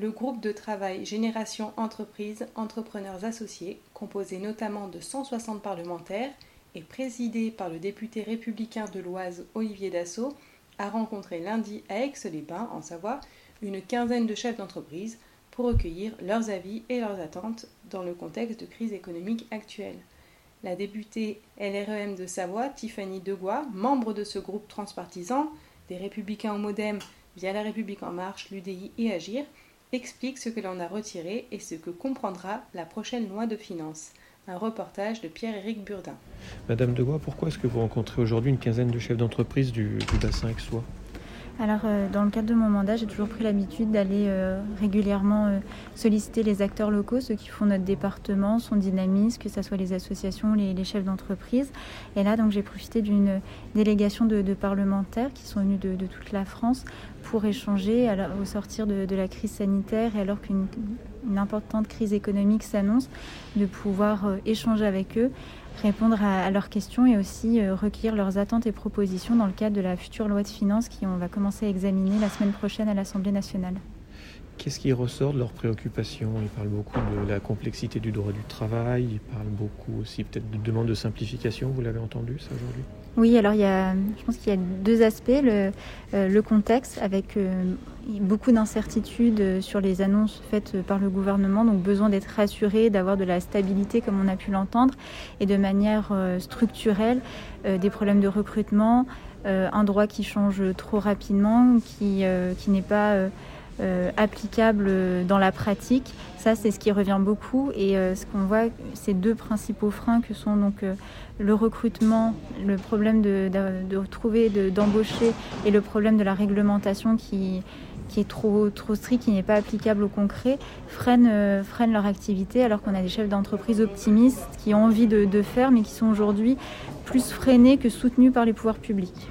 Le groupe de travail Génération Entreprise Entrepreneurs Associés, composé notamment de 160 parlementaires et présidé par le député républicain de l'Oise Olivier Dassault, a rencontré lundi à Aix-les-Bains, en Savoie, une quinzaine de chefs d'entreprise pour recueillir leurs avis et leurs attentes dans le contexte de crise économique actuelle. La députée LREM de Savoie, Tiffany Degois, membre de ce groupe transpartisan, des Républicains au Modem via La République en Marche, l'UDI et Agir, explique ce que l'on a retiré et ce que comprendra la prochaine loi de finances. Un reportage de Pierre-Éric Burdin. Madame Degois, pourquoi est-ce que vous rencontrez aujourd'hui une quinzaine de chefs d'entreprise du, du bassin aixois? Alors, euh, dans le cadre de mon mandat, j'ai toujours pris l'habitude d'aller euh, régulièrement euh, solliciter les acteurs locaux, ceux qui font notre département, son dynamisme, que ce soit les associations, les, chefs d'entreprise. Et là, donc, j'ai profité d'une délégation de, parlementaires qui sont venus de, toute la France pour échanger au sortir de, la crise sanitaire et alors qu'une importante crise économique s'annonce, de pouvoir échanger avec eux répondre à, à, leurs questions et aussi euh, recueillir leurs attentes et propositions dans le cadre de la future loi de finances qui on va commencer à examiner la semaine prochaine à l'Assemblée nationale. Qu'est-ce qui ressort de leurs préoccupations? Ils parlent beaucoup de la complexité du droit du travail, ils parlent beaucoup aussi peut-être de demande de simplification, vous l'avez entendu ça aujourd'hui? Oui, alors il y a, je pense qu'il y a deux aspects. Le, euh, le contexte avec euh, beaucoup d'incertitudes sur les annonces faites par le gouvernement, donc besoin d'être rassuré, d'avoir de la stabilité comme on a pu l'entendre, et de manière euh, structurelle, euh, des problèmes de recrutement, euh, un droit qui change trop rapidement, qui, euh, qui n'est pas euh, applicable dans la pratique. Ça, c'est ce qui revient beaucoup. Et euh, ce qu'on voit, ces deux principaux freins que sont donc euh, le recrutement, le problème de, de, de trouver, d'embaucher et le problème de la réglementation qui, qui est trop, trop strict, qui n'est pas applicable au concret, freinent, euh, leur activité, alors qu'on a des chefs d'entreprise optimistes qui ont envie de, de faire, mais qui sont aujourd'hui plus freinés que soutenus par les pouvoirs publics.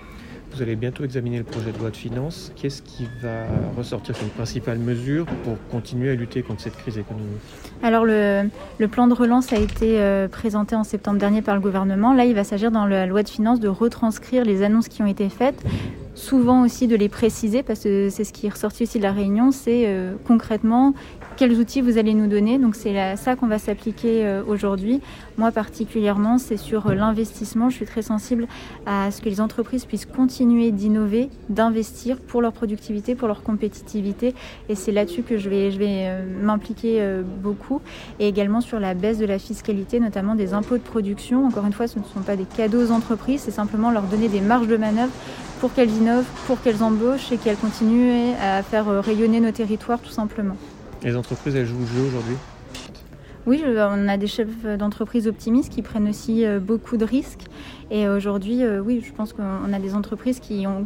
Vous allez bientôt examiner le projet de loi de finances. Qu'est-ce qui va ressortir comme principale mesure pour continuer à lutter contre cette crise économique? Alors le, le, plan de relance a été euh, présenté en septembre dernier par le gouvernement. Là, il va s'agir dans la loi de finances de retranscrire les annonces qui ont été faites souvent aussi de les préciser parce que c'est ce qui est ressorti aussi de la réunion, c'est euh, concrètement quels outils vous allez nous donner. Donc c'est ça qu'on va s'appliquer euh, aujourd'hui. Moi particulièrement, c'est sur euh, l'investissement. Je suis très sensible à ce que les entreprises puissent continuer d'innover, d'investir pour leur productivité, pour leur compétitivité. Et c'est là-dessus que je vais, je vais m'impliquer beaucoup. Et également sur la baisse de la fiscalité, notamment des impôts de production. Encore une fois, ce ne sont pas des cadeaux aux entreprises, c'est simplement leur donner des marges de manœuvre pour qu'elles innovent, pour qu'elles embauchent et qu'elles continuent à faire euh, rayonner nos territoires tout simplement. Les entreprises, elles jouent le jeu aujourd'hui? Oui, on a des chefs d'entreprise optimistes qui prennent aussi euh, beaucoup de risques. Et aujourd'hui, euh, oui, je pense qu'on a des entreprises qui ont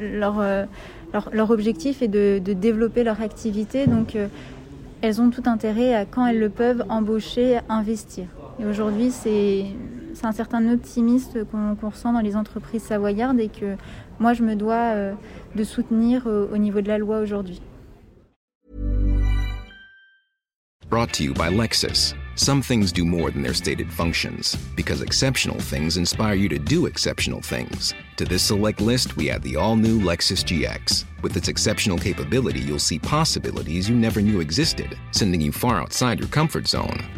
leur, leur, leur objectif est de, de, développer leur activité. Donc, elles ont tout intérêt à, quand elles le peuvent, embaucher, investir. Et aujourd'hui, c'est un certain optimisme qu'on qu ressent dans les entreprises savoyardes et que moi, je me dois de soutenir au niveau de la loi aujourd'hui. Brought to you by Lexus. Some things do more than their stated functions, because exceptional things inspire you to do exceptional things. To this select list, we add the all new Lexus GX. With its exceptional capability, you'll see possibilities you never knew existed, sending you far outside your comfort zone.